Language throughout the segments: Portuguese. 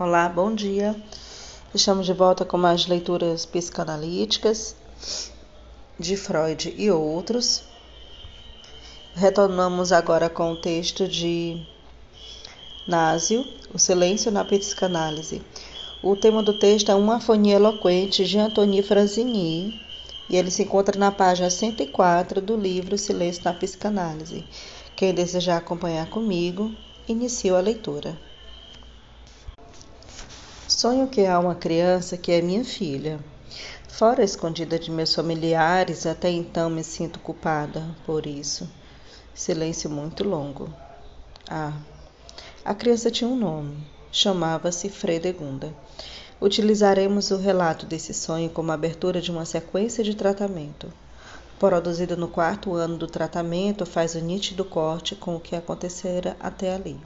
Olá, bom dia. Estamos de volta com mais leituras psicanalíticas de Freud e outros. Retornamos agora com o texto de Násio, O Silêncio na Psicanálise. O tema do texto é uma afonia eloquente de Antoni Franzini e ele se encontra na página 104 do livro Silêncio na Psicanálise. Quem desejar acompanhar comigo, inicio a leitura. Sonho que há uma criança que é minha filha. Fora escondida de meus familiares, até então me sinto culpada por isso. Silêncio muito longo. Ah, a criança tinha um nome. Chamava-se Fredegunda. Utilizaremos o relato desse sonho como abertura de uma sequência de tratamento. Produzido no quarto ano do tratamento, faz o nítido corte com o que acontecera até ali.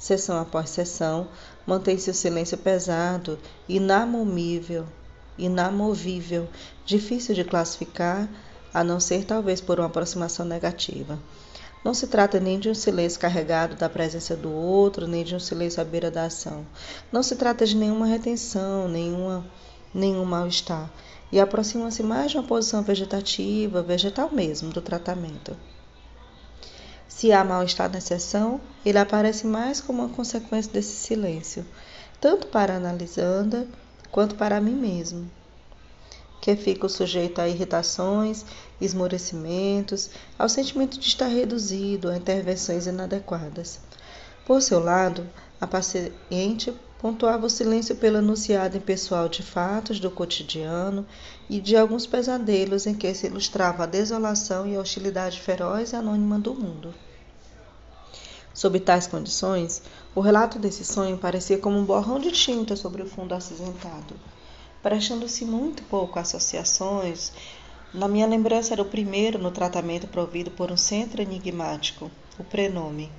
Sessão após sessão, mantém-se o silêncio pesado, inamovível, inamovível, difícil de classificar, a não ser talvez por uma aproximação negativa. Não se trata nem de um silêncio carregado da presença do outro, nem de um silêncio à beira da ação. Não se trata de nenhuma retenção, nenhuma, nenhum mal-estar. E aproxima-se mais de uma posição vegetativa, vegetal mesmo, do tratamento. Se há mal-estar na sessão, ele aparece mais como uma consequência desse silêncio, tanto para a analisanda quanto para mim mesmo, que fico sujeito a irritações, esmorecimentos, ao sentimento de estar reduzido a intervenções inadequadas. Por seu lado, a paciente pontuava o silêncio pelo enunciado impessoal de fatos do cotidiano e de alguns pesadelos em que se ilustrava a desolação e a hostilidade feroz e anônima do mundo. Sob tais condições, o relato desse sonho parecia como um borrão de tinta sobre o fundo acinzentado, prestando-se muito pouco a associações. Na minha lembrança era o primeiro no tratamento provido por um centro enigmático, o prenome.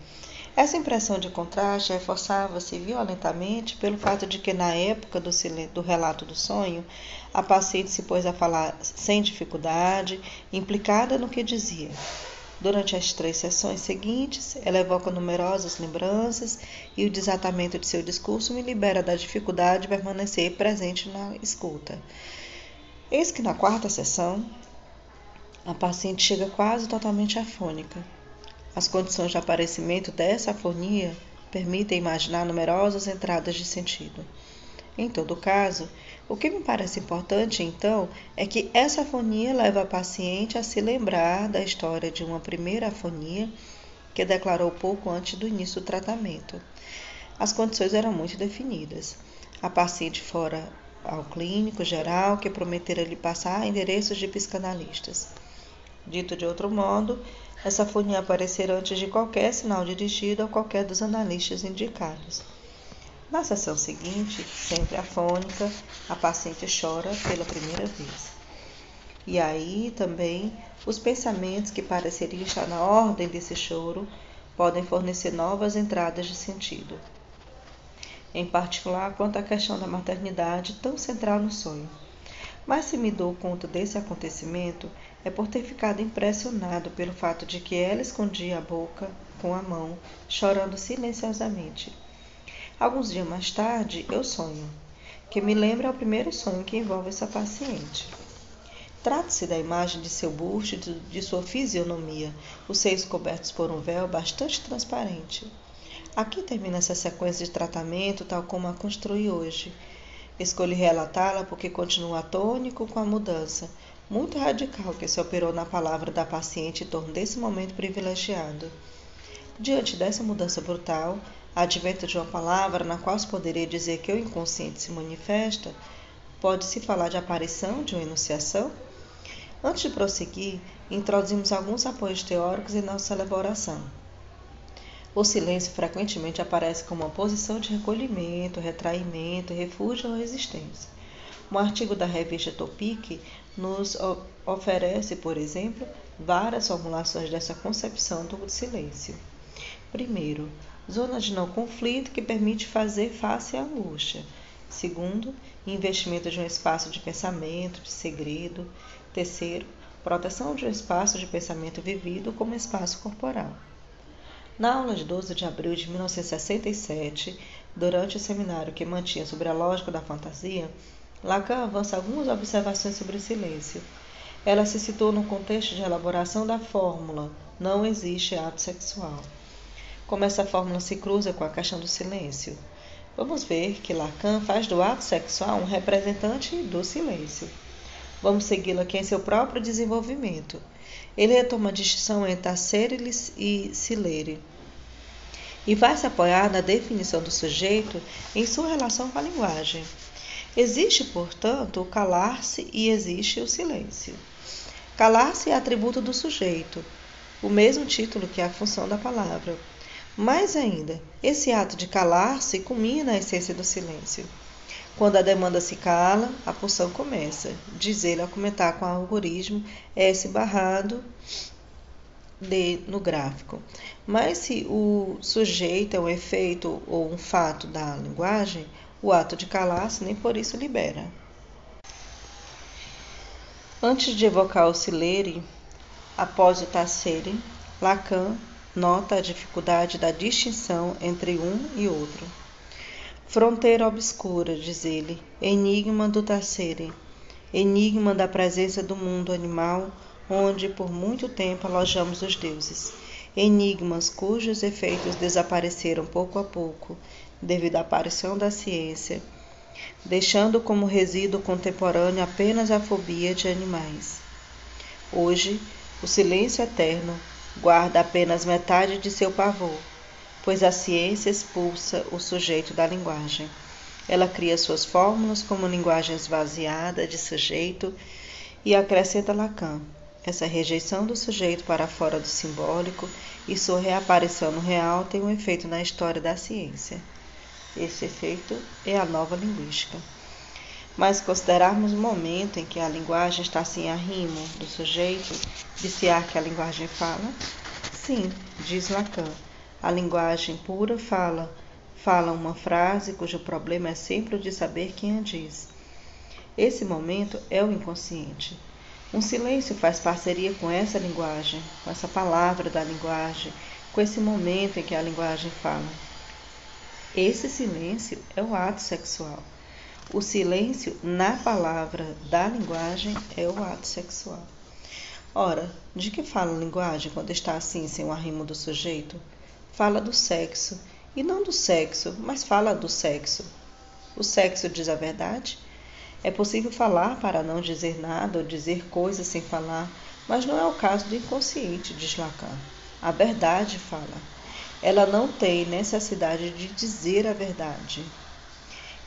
Essa impressão de contraste reforçava-se violentamente pelo fato de que, na época do, do, relato do sonho, a paciente se pôs a falar sem dificuldade, implicada no que dizia. Durante as três sessões seguintes, ela evoca numerosas lembranças e o desatamento de seu discurso me libera da dificuldade de permanecer presente na escuta. Eis que na quarta sessão, a paciente chega quase totalmente afônica. As condições de aparecimento dessa afonia permitem imaginar numerosas entradas de sentido. Em todo caso, o que me parece importante, então, é que essa afonia leva a paciente a se lembrar da história de uma primeira afonia que declarou pouco antes do início do tratamento. As condições eram muito definidas. A paciente fora ao clínico geral que prometera lhe passar endereços de psicanalistas. Dito de outro modo, essa afonia aparecer antes de qualquer sinal dirigido a qualquer dos analistas indicados. Na sessão seguinte, sempre afônica, a paciente chora pela primeira vez. E aí também os pensamentos que pareceriam estar na ordem desse choro podem fornecer novas entradas de sentido. Em particular, quanto à questão da maternidade, tão central no sonho. Mas se me dou conta desse acontecimento, é por ter ficado impressionado pelo fato de que ela escondia a boca com a mão, chorando silenciosamente. Alguns dias mais tarde, eu sonho, que me lembra o primeiro sonho que envolve essa paciente. Trata-se da imagem de seu busto e de sua fisionomia, os seios cobertos por um véu bastante transparente. Aqui termina essa sequência de tratamento, tal como a construí hoje. Escolhi relatá-la porque continua atônico com a mudança, muito radical que se operou na palavra da paciente em torno desse momento privilegiado. Diante dessa mudança brutal, advento de uma palavra na qual se poderia dizer que o inconsciente se manifesta, pode-se falar de aparição, de uma enunciação? Antes de prosseguir, introduzimos alguns apoios teóricos em nossa elaboração. O silêncio frequentemente aparece como uma posição de recolhimento, retraimento, refúgio ou resistência. Um artigo da revista Topic nos oferece, por exemplo, várias formulações dessa concepção do silêncio. Primeiro, zona de não conflito que permite fazer face à angústia. Segundo, investimento de um espaço de pensamento, de segredo. Terceiro, proteção de um espaço de pensamento vivido como espaço corporal. Na aula de 12 de abril de 1967, Durante o seminário que mantinha sobre a lógica da fantasia, Lacan avança algumas observações sobre o silêncio. Ela se citou no contexto de elaboração da fórmula não existe ato sexual. Como essa fórmula se cruza com a questão do silêncio? Vamos ver que Lacan faz do ato sexual um representante do silêncio. Vamos segui-lo aqui em seu próprio desenvolvimento. Ele retoma a distinção entre aceres e silere e vai se apoiar na definição do sujeito em sua relação com a linguagem. Existe, portanto, o calar-se e existe o silêncio. Calar-se é atributo do sujeito, o mesmo título que a função da palavra. Mais ainda, esse ato de calar-se culmina a essência do silêncio. Quando a demanda se cala, a pulsão começa. Diz ele ao comentar com o algoritmo S barrado D no gráfico. Mas se o sujeito é um efeito ou um fato da linguagem, o ato de calar-se nem por isso libera. Antes de evocar o silere, após o tacere, Lacan nota a dificuldade da distinção entre um e outro. Fronteira obscura, diz ele, enigma do tacere, enigma da presença do mundo animal, onde por muito tempo alojamos os deuses. Enigmas cujos efeitos desapareceram pouco a pouco, devido à aparição da ciência, deixando como resíduo contemporâneo apenas a fobia de animais. Hoje, o silêncio eterno guarda apenas metade de seu pavor, pois a ciência expulsa o sujeito da linguagem. Ela cria suas fórmulas como linguagem esvaziada de sujeito e acrescenta Lacan. Essa rejeição do sujeito para fora do simbólico e sua reaparição no real tem um efeito na história da ciência. Esse efeito é a nova linguística. Mas considerarmos o momento em que a linguagem está sem arrimo do sujeito, viciar que a linguagem fala? Sim, diz Lacan. A linguagem pura fala, fala uma frase cujo problema é sempre o de saber quem a diz. Esse momento é o inconsciente. Um silêncio faz parceria com essa linguagem, com essa palavra da linguagem, com esse momento em que a linguagem fala. Esse silêncio é o ato sexual. O silêncio na palavra da linguagem é o ato sexual. Ora, de que fala a linguagem quando está assim, sem o arrimo do sujeito? Fala do sexo, e não do sexo, mas fala do sexo. O sexo diz a verdade? É possível falar para não dizer nada ou dizer coisas sem falar, mas não é o caso do inconsciente, diz Lacan. A verdade fala ela não tem necessidade de dizer a verdade.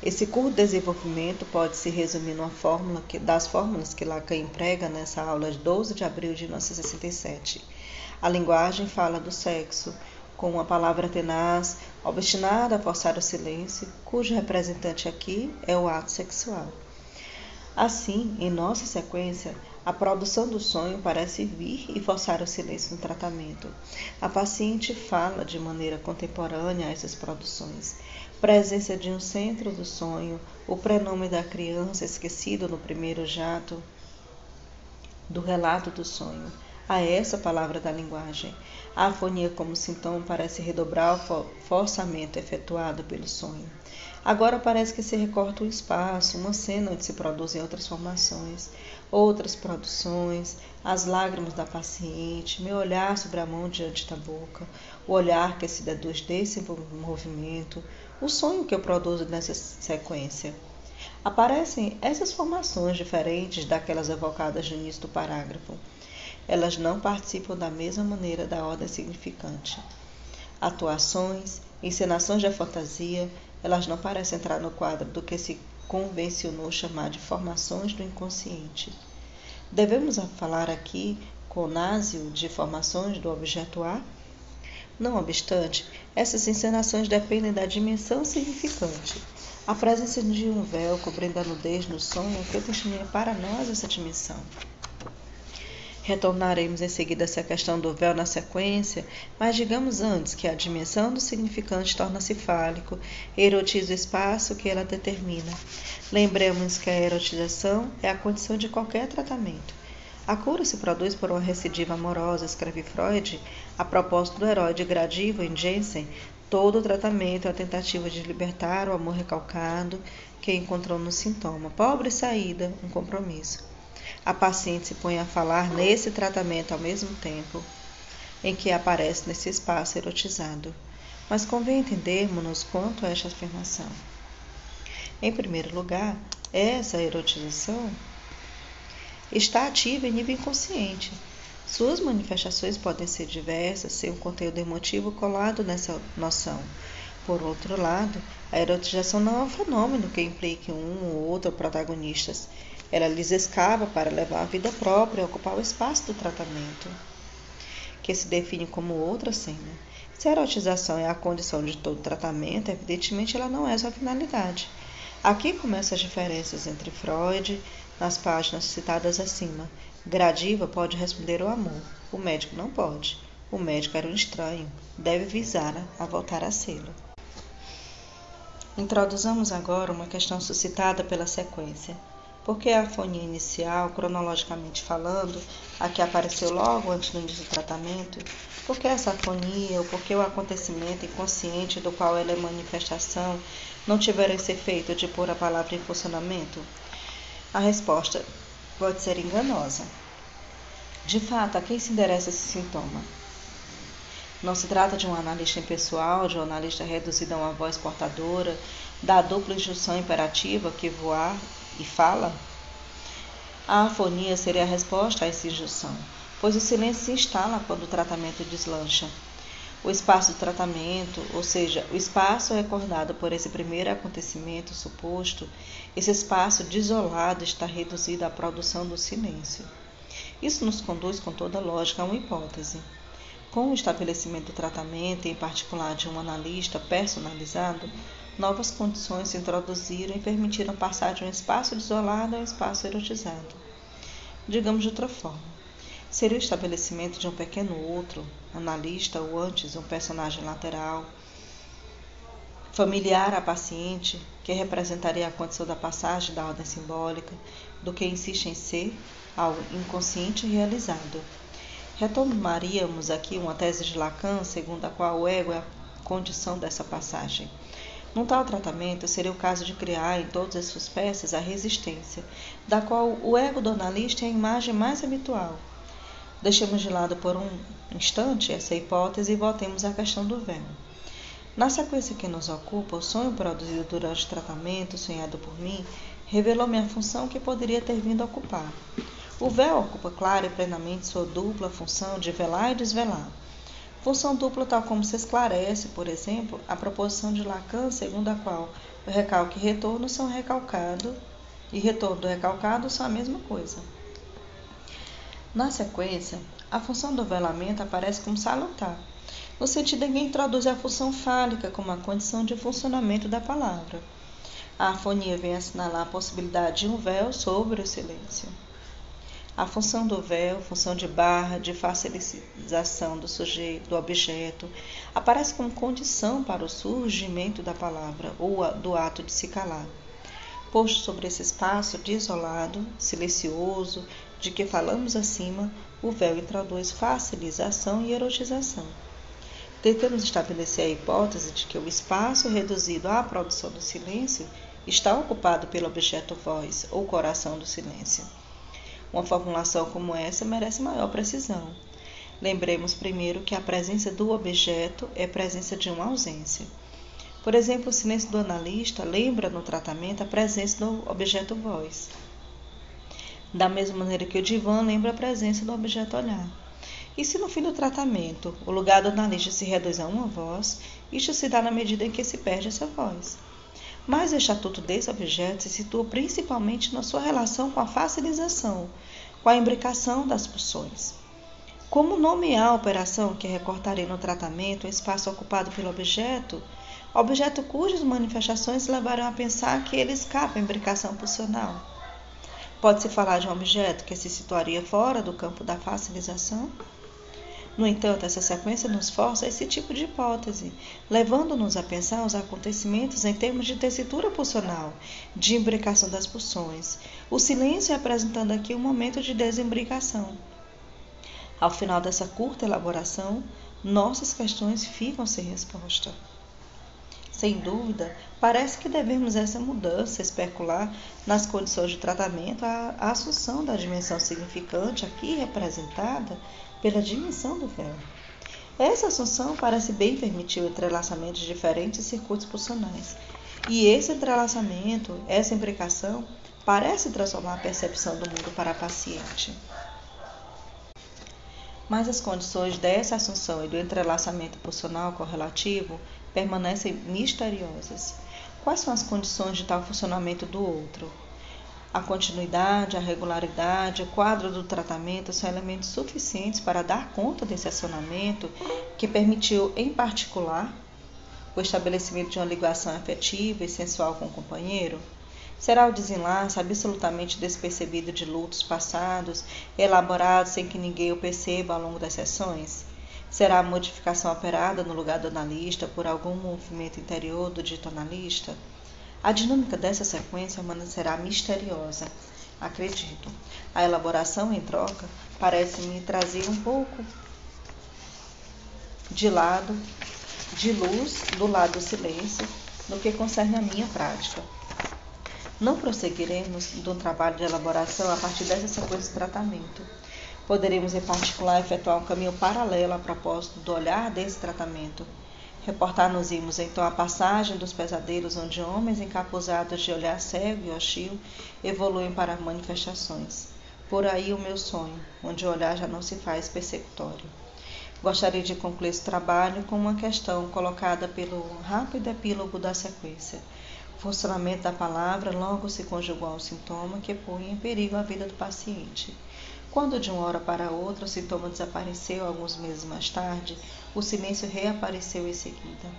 Esse curto desenvolvimento pode se resumir numa fórmula que, das fórmulas que Lacan emprega nessa aula de 12 de abril de 1967. A linguagem fala do sexo, com uma palavra tenaz, obstinada a forçar o silêncio, cujo representante aqui é o ato sexual. Assim, em nossa sequência, a produção do sonho parece vir e forçar o silêncio no tratamento. A paciente fala de maneira contemporânea a essas produções. Presença de um centro do sonho, o prenome da criança esquecido no primeiro jato do relato do sonho. A essa palavra da linguagem. A afonia como sintoma parece redobrar o forçamento efetuado pelo sonho. Agora parece que se recorta um espaço, uma cena onde se produzem outras formações outras produções, as lágrimas da paciente, meu olhar sobre a mão diante da boca, o olhar que se deduz desse movimento, o sonho que eu produzo nessa sequência. Aparecem essas formações diferentes daquelas evocadas no início do parágrafo. Elas não participam da mesma maneira da ordem significante. Atuações, encenações de fantasia, elas não parecem entrar no quadro do que se convencionou chamar de formações do inconsciente. Devemos falar aqui, conásio, de formações do objeto A? Não obstante, essas encenações dependem da dimensão significante. A presença de um véu cobrindo a nudez no sonho que testemunha para nós essa dimensão. Retornaremos em seguida a essa questão do véu na sequência, mas digamos antes que a dimensão do significante torna-se fálico, erotiza o espaço que ela determina. Lembremos que a erotização é a condição de qualquer tratamento. A cura se produz por uma recidiva amorosa, escreve Freud, a propósito do herói de Gradivo em Jensen, Todo tratamento é a tentativa de libertar o amor recalcado que encontrou no sintoma. Pobre saída, um compromisso. A paciente se põe a falar nesse tratamento ao mesmo tempo em que aparece nesse espaço erotizado. Mas convém entendermos quanto a esta afirmação. Em primeiro lugar, essa erotização está ativa em nível inconsciente. Suas manifestações podem ser diversas, sem um conteúdo emotivo colado nessa noção. Por outro lado, a erotização não é um fenômeno que implique um ou outro protagonistas. Ela lhes escava para levar a vida própria ocupar o espaço do tratamento, que se define como outra cena. Se a erotização é a condição de todo tratamento, evidentemente ela não é sua finalidade. Aqui começam as diferenças entre Freud, nas páginas citadas acima. Gradiva pode responder ao amor, o médico não pode. O médico era um estranho, deve visar a voltar a sê-lo. Introduzamos agora uma questão suscitada pela sequência. Por que a afonia inicial, cronologicamente falando, a que apareceu logo antes do início do tratamento? Por que essa afonia ou por que o acontecimento inconsciente do qual ela é manifestação não tiveram esse efeito de pôr a palavra em funcionamento? A resposta pode ser enganosa. De fato, a quem se endereça esse sintoma? Não se trata de um analista impessoal, de um analista reduzido a uma voz portadora, da dupla injunção imperativa que voar e fala? A afonia seria a resposta a essa injunção, pois o silêncio se instala quando o tratamento deslancha. O espaço do tratamento, ou seja, o espaço recordado por esse primeiro acontecimento suposto, esse espaço desolado está reduzido à produção do silêncio. Isso nos conduz com toda lógica a uma hipótese. Com o estabelecimento do tratamento, em particular de um analista personalizado, novas condições se introduziram e permitiram passar de um espaço desolado a um espaço erotizado. Digamos de outra forma, seria o estabelecimento de um pequeno outro, analista ou antes um personagem lateral, familiar à paciente, que representaria a condição da passagem da ordem simbólica, do que insiste em ser algo inconsciente realizado. Retomaríamos aqui uma tese de Lacan, segundo a qual o ego é a condição dessa passagem. Num tal tratamento, seria o caso de criar em todas as suas peças a resistência, da qual o ego do analista é a imagem mais habitual. Deixemos de lado por um instante essa hipótese e voltemos à questão do véu. Na sequência que nos ocupa, o sonho produzido durante o tratamento, sonhado por mim, revelou-me a função que poderia ter vindo a ocupar. O véu ocupa clara e plenamente sua dupla função de velar e desvelar. Função dupla tal como se esclarece, por exemplo, a proposição de Lacan, segundo a qual o recalque e retorno são recalcado e retorno do recalcado são a mesma coisa. Na sequência, a função do velamento aparece como salutar, no sentido em que introduz a função fálica como a condição de funcionamento da palavra. A afonia vem assinalar a possibilidade de um véu sobre o silêncio. A função do véu, função de barra, de facilitação do sujeito, do objeto, aparece como condição para o surgimento da palavra ou do ato de se calar. Posto sobre esse espaço desolado, silencioso, de que falamos acima, o véu introduz facilização e erotização. Tentamos estabelecer a hipótese de que o espaço reduzido à produção do silêncio está ocupado pelo objeto voz ou coração do silêncio. Uma formulação como essa merece maior precisão. Lembremos primeiro que a presença do objeto é presença de uma ausência. Por exemplo, o silêncio do analista lembra no tratamento a presença do objeto voz. Da mesma maneira que o divã lembra a presença do objeto olhar. E se no fim do tratamento o lugar do analista se reduz a uma voz, isto se dá na medida em que se perde essa voz. Mas o estatuto desse objeto se situa principalmente na sua relação com a facilização, com a imbricação das pulsões. Como nomear a operação que recortarei no tratamento o espaço ocupado pelo objeto, objeto cujas manifestações levarão a pensar que ele escapa à imbricação pulsional? Pode-se falar de um objeto que se situaria fora do campo da facilização? No entanto, essa sequência nos força a esse tipo de hipótese, levando-nos a pensar os acontecimentos em termos de tessitura pulsional, de imbricação das pulsões, o silêncio representando aqui um momento de desimbricação. Ao final dessa curta elaboração, nossas questões ficam sem resposta. Sem dúvida, parece que devemos essa mudança especular nas condições de tratamento a assunção da dimensão significante aqui representada pela dimensão do véu. Essa assunção parece bem permitir o entrelaçamento de diferentes circuitos pulsionais. E esse entrelaçamento, essa implicação, parece transformar a percepção do mundo para a paciente. Mas as condições dessa assunção e do entrelaçamento pulsional correlativo permanecem misteriosas. Quais são as condições de tal funcionamento do outro? A continuidade, a regularidade, o quadro do tratamento são elementos suficientes para dar conta desse acionamento que permitiu, em particular, o estabelecimento de uma ligação afetiva e sensual com o companheiro? Será o desenlace absolutamente despercebido de lutos passados, elaborados sem que ninguém o perceba ao longo das sessões? Será a modificação operada no lugar do analista por algum movimento interior do dito analista? A dinâmica dessa sequência humana será misteriosa, acredito. A elaboração em troca parece-me trazer um pouco de lado, de luz do lado do silêncio, no que concerne a minha prática. Não prosseguiremos do trabalho de elaboração a partir dessa sequência de tratamento Poderíamos, em particular, efetuar um caminho paralelo a propósito do olhar desse tratamento. Reportar-nos-íamos então a passagem dos pesadelos onde homens encapuzados de olhar cego e hostil evoluem para manifestações. Por aí o meu sonho, onde o olhar já não se faz persecutório. Gostaria de concluir esse trabalho com uma questão colocada pelo rápido epílogo da sequência. O funcionamento da palavra logo se conjugou ao sintoma que põe em perigo a vida do paciente. Quando de uma hora para outra o sintoma desapareceu, alguns meses mais tarde, o silêncio reapareceu em seguida.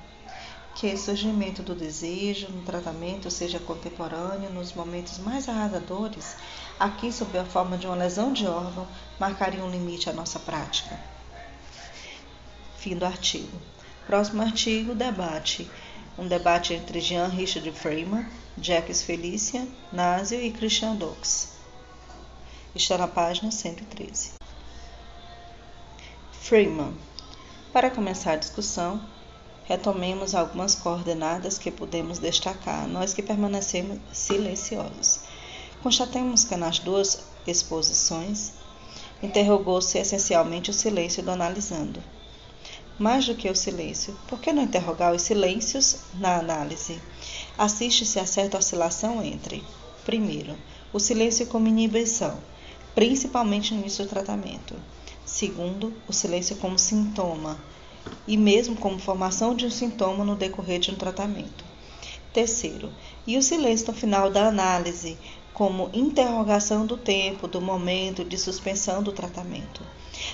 Que o surgimento do desejo no tratamento seja contemporâneo nos momentos mais arrasadores, aqui sob a forma de uma lesão de órgão, marcaria um limite à nossa prática. Fim do artigo. Próximo artigo, debate. Um debate entre Jean Richard Freeman, Jacques Felicia, Nasio e Christian Dox está na página 113. Freeman. Para começar a discussão, retomemos algumas coordenadas que podemos destacar, nós que permanecemos silenciosos. Constatemos que nas duas exposições interrogou-se essencialmente o silêncio do analisando. Mais do que o silêncio, por que não interrogar os silêncios na análise? Assiste-se a certa oscilação entre, primeiro, o silêncio como inibição, principalmente no início do tratamento. Segundo, o silêncio como sintoma e mesmo como formação de um sintoma no decorrer de um tratamento. Terceiro, e o silêncio no final da análise, como interrogação do tempo, do momento de suspensão do tratamento.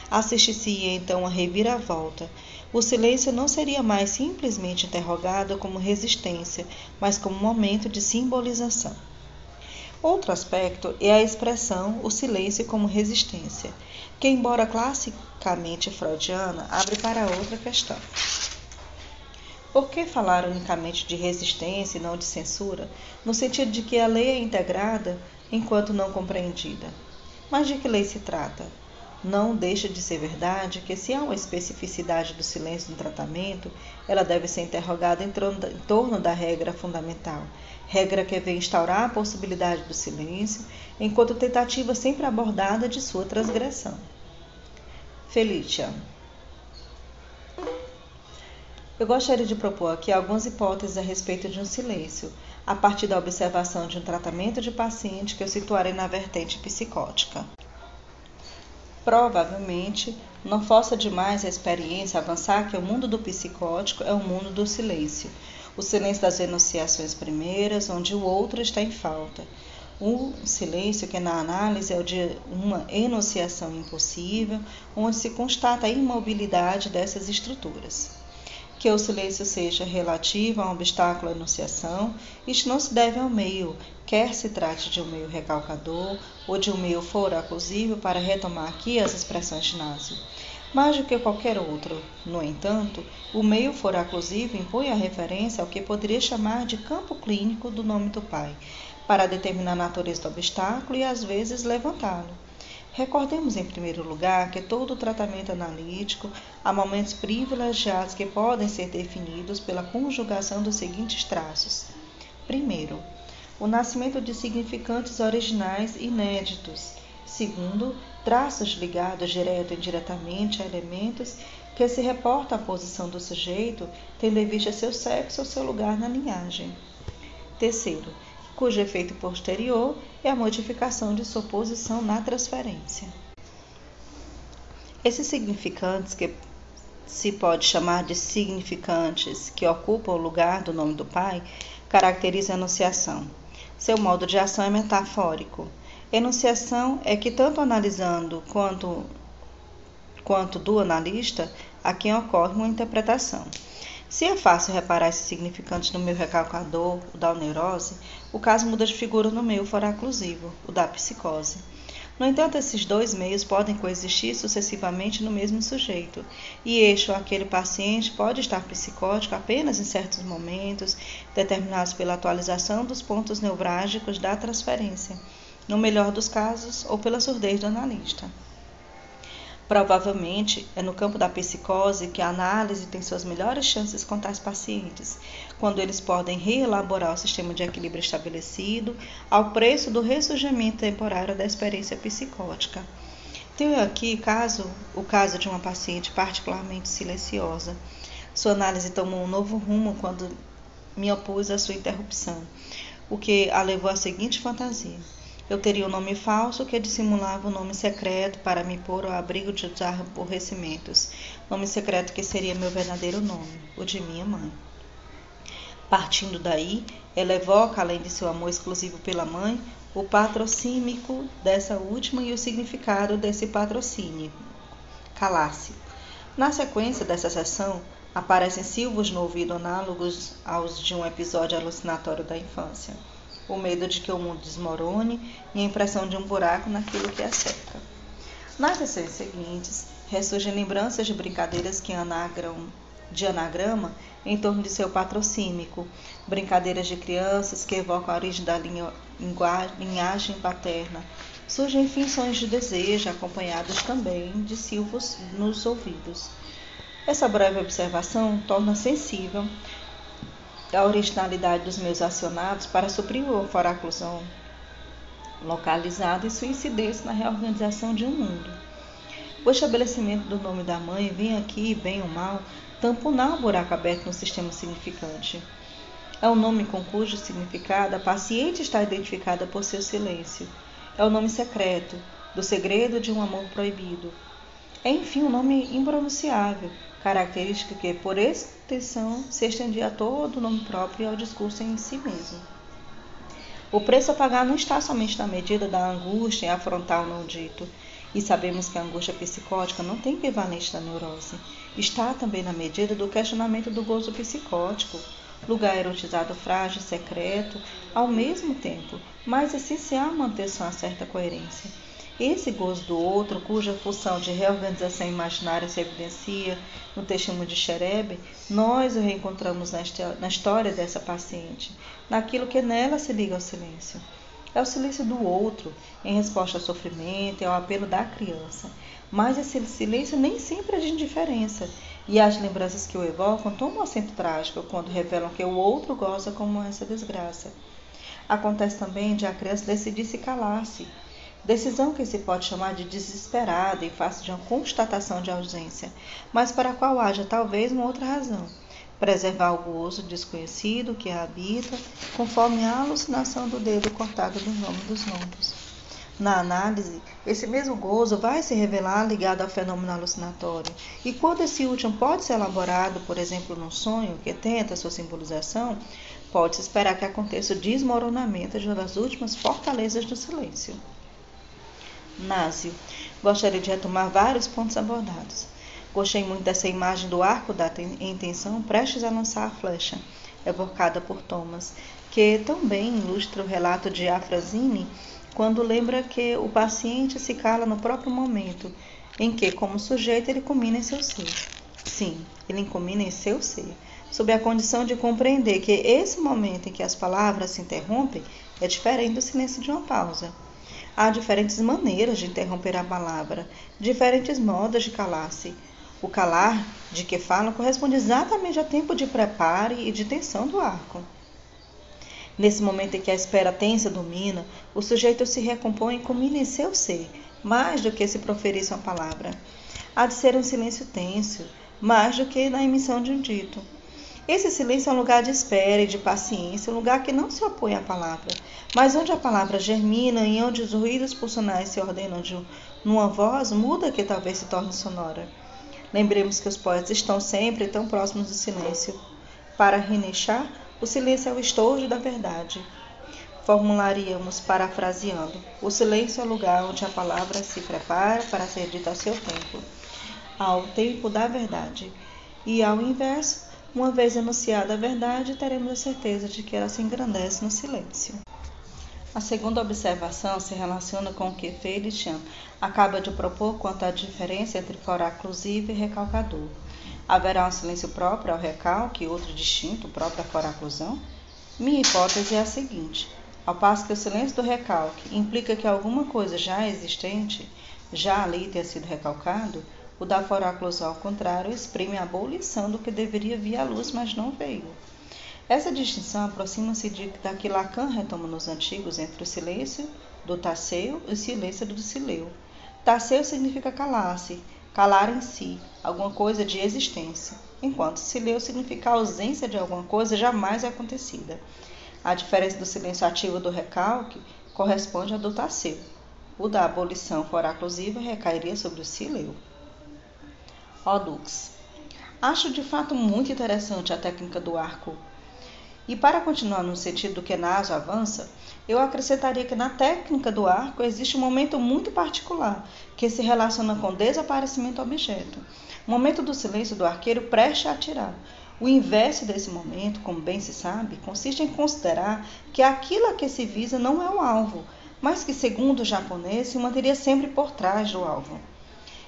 Assiste-se então a reviravolta. O silêncio não seria mais simplesmente interrogado como resistência, mas como momento de simbolização. Outro aspecto é a expressão o silêncio como resistência, que, embora classicamente freudiana, abre para outra questão. Por que falar unicamente de resistência e não de censura, no sentido de que a lei é integrada enquanto não compreendida? Mas de que lei se trata? Não deixa de ser verdade que, se há uma especificidade do silêncio no tratamento, ela deve ser interrogada em torno da regra fundamental, regra que vem instaurar a possibilidade do silêncio, enquanto tentativa sempre abordada de sua transgressão. Felicia. Eu gostaria de propor aqui algumas hipóteses a respeito de um silêncio, a partir da observação de um tratamento de paciente que eu situarei na vertente psicótica. Provavelmente, não força demais a experiência avançar que o mundo do psicótico é o mundo do silêncio, o silêncio das enunciações primeiras, onde o outro está em falta. O silêncio, que na análise é o de uma enunciação impossível, onde se constata a imobilidade dessas estruturas. Que o silêncio seja relativo a um obstáculo à enunciação, isto não se deve ao meio, quer se trate de um meio recalcador ou de um meio foraclusível, para retomar aqui as expressões de Násio. Mais do que qualquer outro, no entanto, o meio foraclusivo impõe a referência ao que poderia chamar de campo clínico do nome do pai, para determinar a natureza do obstáculo e às vezes levantá-lo. Recordemos, em primeiro lugar, que todo tratamento analítico há momentos privilegiados que podem ser definidos pela conjugação dos seguintes traços. Primeiro, o nascimento de significantes originais inéditos. Segundo, traços ligados direto e indiretamente a elementos que se reportam à posição do sujeito, tendo em vista seu sexo ou seu lugar na linhagem. Terceiro, cujo efeito posterior é a modificação de sua posição na transferência. Esses significantes, que se pode chamar de significantes que ocupam o lugar do nome do pai, caracterizam a enunciação. Seu modo de ação é metafórico. Enunciação é que, tanto analisando quanto, quanto do analista, a quem ocorre uma interpretação. Se é fácil reparar esses significantes no meu recalcador, o da neurose, o caso muda de figura no meu foraclusivo, o da psicose. No entanto, esses dois meios podem coexistir sucessivamente no mesmo sujeito, e este ou aquele paciente pode estar psicótico apenas em certos momentos, determinados pela atualização dos pontos nevrálgicos da transferência, no melhor dos casos, ou pela surdez do analista. Provavelmente é no campo da psicose que a análise tem suas melhores chances com tais pacientes, quando eles podem reelaborar o sistema de equilíbrio estabelecido ao preço do ressurgimento temporário da experiência psicótica. Tenho aqui caso, o caso de uma paciente particularmente silenciosa. Sua análise tomou um novo rumo quando me opus à sua interrupção, o que a levou à seguinte fantasia. Eu teria um nome falso que dissimulava o nome secreto para me pôr ao abrigo de aborrecimentos. Nome secreto que seria meu verdadeiro nome, o de minha mãe. Partindo daí, ela evoca, além de seu amor exclusivo pela mãe, o patrocínico dessa última e o significado desse patrocínio, calar-se. Na sequência dessa sessão, aparecem silvos no ouvido análogos aos de um episódio alucinatório da infância o medo de que o mundo desmorone e a impressão de um buraco naquilo que a cerca. Nas sessões seguintes, ressurgem lembranças de brincadeiras que anagram, de anagrama em torno de seu patrocínico, brincadeiras de crianças que evocam a origem da linha, linhagem paterna. Surgem finções de desejo, acompanhados também de silvos nos ouvidos. Essa breve observação torna sensível a originalidade dos meus acionados para suprir o foraclusão localizado e sua incidência na reorganização de um mundo. O estabelecimento do nome da mãe vem aqui, bem ou mal, tamponar o buraco aberto no sistema significante. É o nome com cujo significado a paciente está identificada por seu silêncio. É o nome secreto, do segredo de um amor proibido. É, enfim, um nome impronunciável, característica que, por extensão, se estendia a todo o nome próprio e ao discurso em si mesmo. O preço a pagar não está somente na medida da angústia em afrontar o não dito, e sabemos que a angústia psicótica não tem equivalente da neurose. Está também na medida do questionamento do gozo psicótico, lugar erotizado frágil secreto, ao mesmo tempo, mas essencial manter-se uma certa coerência. Esse gozo do outro, cuja função de reorganização imaginária se evidencia no testemunho de Xerebe, nós o reencontramos na história dessa paciente, naquilo que nela se liga ao silêncio. É o silêncio do outro, em resposta ao sofrimento e ao apelo da criança. Mas esse silêncio nem sempre é de indiferença, e as lembranças que o evocam tomam acento trágico quando revelam que o outro goza como essa desgraça. Acontece também de a criança decidir se calar-se, Decisão que se pode chamar de desesperada em face de uma constatação de ausência, mas para a qual haja talvez uma outra razão. Preservar o gozo desconhecido que a habita, conforme a alucinação do dedo cortado do nome dos nomes. Na análise, esse mesmo gozo vai se revelar ligado ao fenômeno alucinatório, e quando esse último pode ser elaborado, por exemplo, num sonho que tenta sua simbolização, pode-se esperar que aconteça o desmoronamento de uma das últimas fortalezas do silêncio. Násio. Gostaria de retomar vários pontos abordados. Gostei muito dessa imagem do arco da intenção prestes a lançar a flecha, evocada por Thomas, que também ilustra o relato de Afrasine quando lembra que o paciente se cala no próprio momento em que, como sujeito, ele combina em seu ser. Sim, ele combina em seu ser, sob a condição de compreender que esse momento em que as palavras se interrompem é diferente do silêncio de uma pausa. Há diferentes maneiras de interromper a palavra, diferentes modos de calar-se. O calar de que falam corresponde exatamente ao tempo de preparo e de tensão do arco. Nesse momento em que a espera tensa domina, o sujeito se recompõe como em seu ser, mais do que se proferisse uma palavra. Há de ser um silêncio tenso, mais do que na emissão de um dito. Esse silêncio é um lugar de espera e de paciência, um lugar que não se opõe à palavra, mas onde a palavra germina e onde os ruídos pulsionais se ordenam de numa voz muda que talvez se torne sonora. Lembremos que os poetas estão sempre tão próximos do silêncio. Para René o silêncio é o estojo da verdade. Formularíamos parafraseando: o silêncio é o lugar onde a palavra se prepara para ser dita ao seu tempo, ao tempo da verdade. E ao inverso, uma vez enunciada a verdade, teremos a certeza de que ela se engrandece no silêncio. A segunda observação se relaciona com o que Felician acaba de propor quanto à diferença entre foraclusivo e recalcador. Haverá um silêncio próprio ao recalque e outro distinto próprio à foraclusão? Minha hipótese é a seguinte: ao passo que o silêncio do recalque implica que alguma coisa já existente, já ali tenha sido recalcado, o da foráculos, ao contrário, exprime a abolição do que deveria vir à luz, mas não veio. Essa distinção aproxima-se da que Lacan retoma nos antigos entre o silêncio do Tasseu e o silêncio do Sileu. Tasseu significa calar-se, calar em si, alguma coisa de existência, enquanto Sileu significa a ausência de alguma coisa jamais acontecida. A diferença do silêncio ativo do recalque corresponde ao do Tasseu. O da abolição foraclusiva recairia sobre o Sileu. Odux. Acho de fato muito interessante a técnica do arco. E para continuar no sentido do que Naso avança, eu acrescentaria que na técnica do arco existe um momento muito particular que se relaciona com desaparecimento do objeto. O momento do silêncio do arqueiro prestes a atirar. O inverso desse momento, como bem se sabe, consiste em considerar que aquilo a que se visa não é o alvo, mas que, segundo o japonês, se manteria sempre por trás do alvo.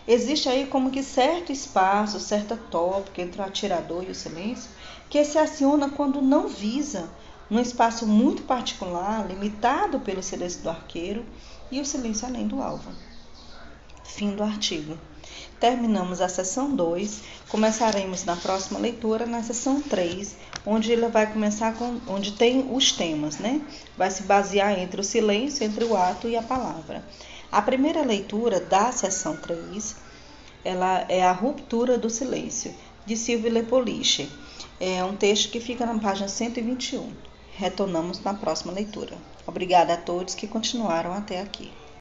Existe aí como que certo espaço, certa tópica entre o atirador e o silêncio, que se aciona quando não visa, num espaço muito particular, limitado pelo silêncio do arqueiro e o silêncio além do alvo. Fim do artigo. Terminamos a sessão 2, começaremos na próxima leitura na sessão 3, onde ele vai começar com onde tem os temas, né? Vai se basear entre o silêncio, entre o ato e a palavra. A primeira leitura da seção 3 ela é a ruptura do silêncio, de Silvio Lepoliche. É um texto que fica na página 121. Retornamos na próxima leitura. Obrigada a todos que continuaram até aqui.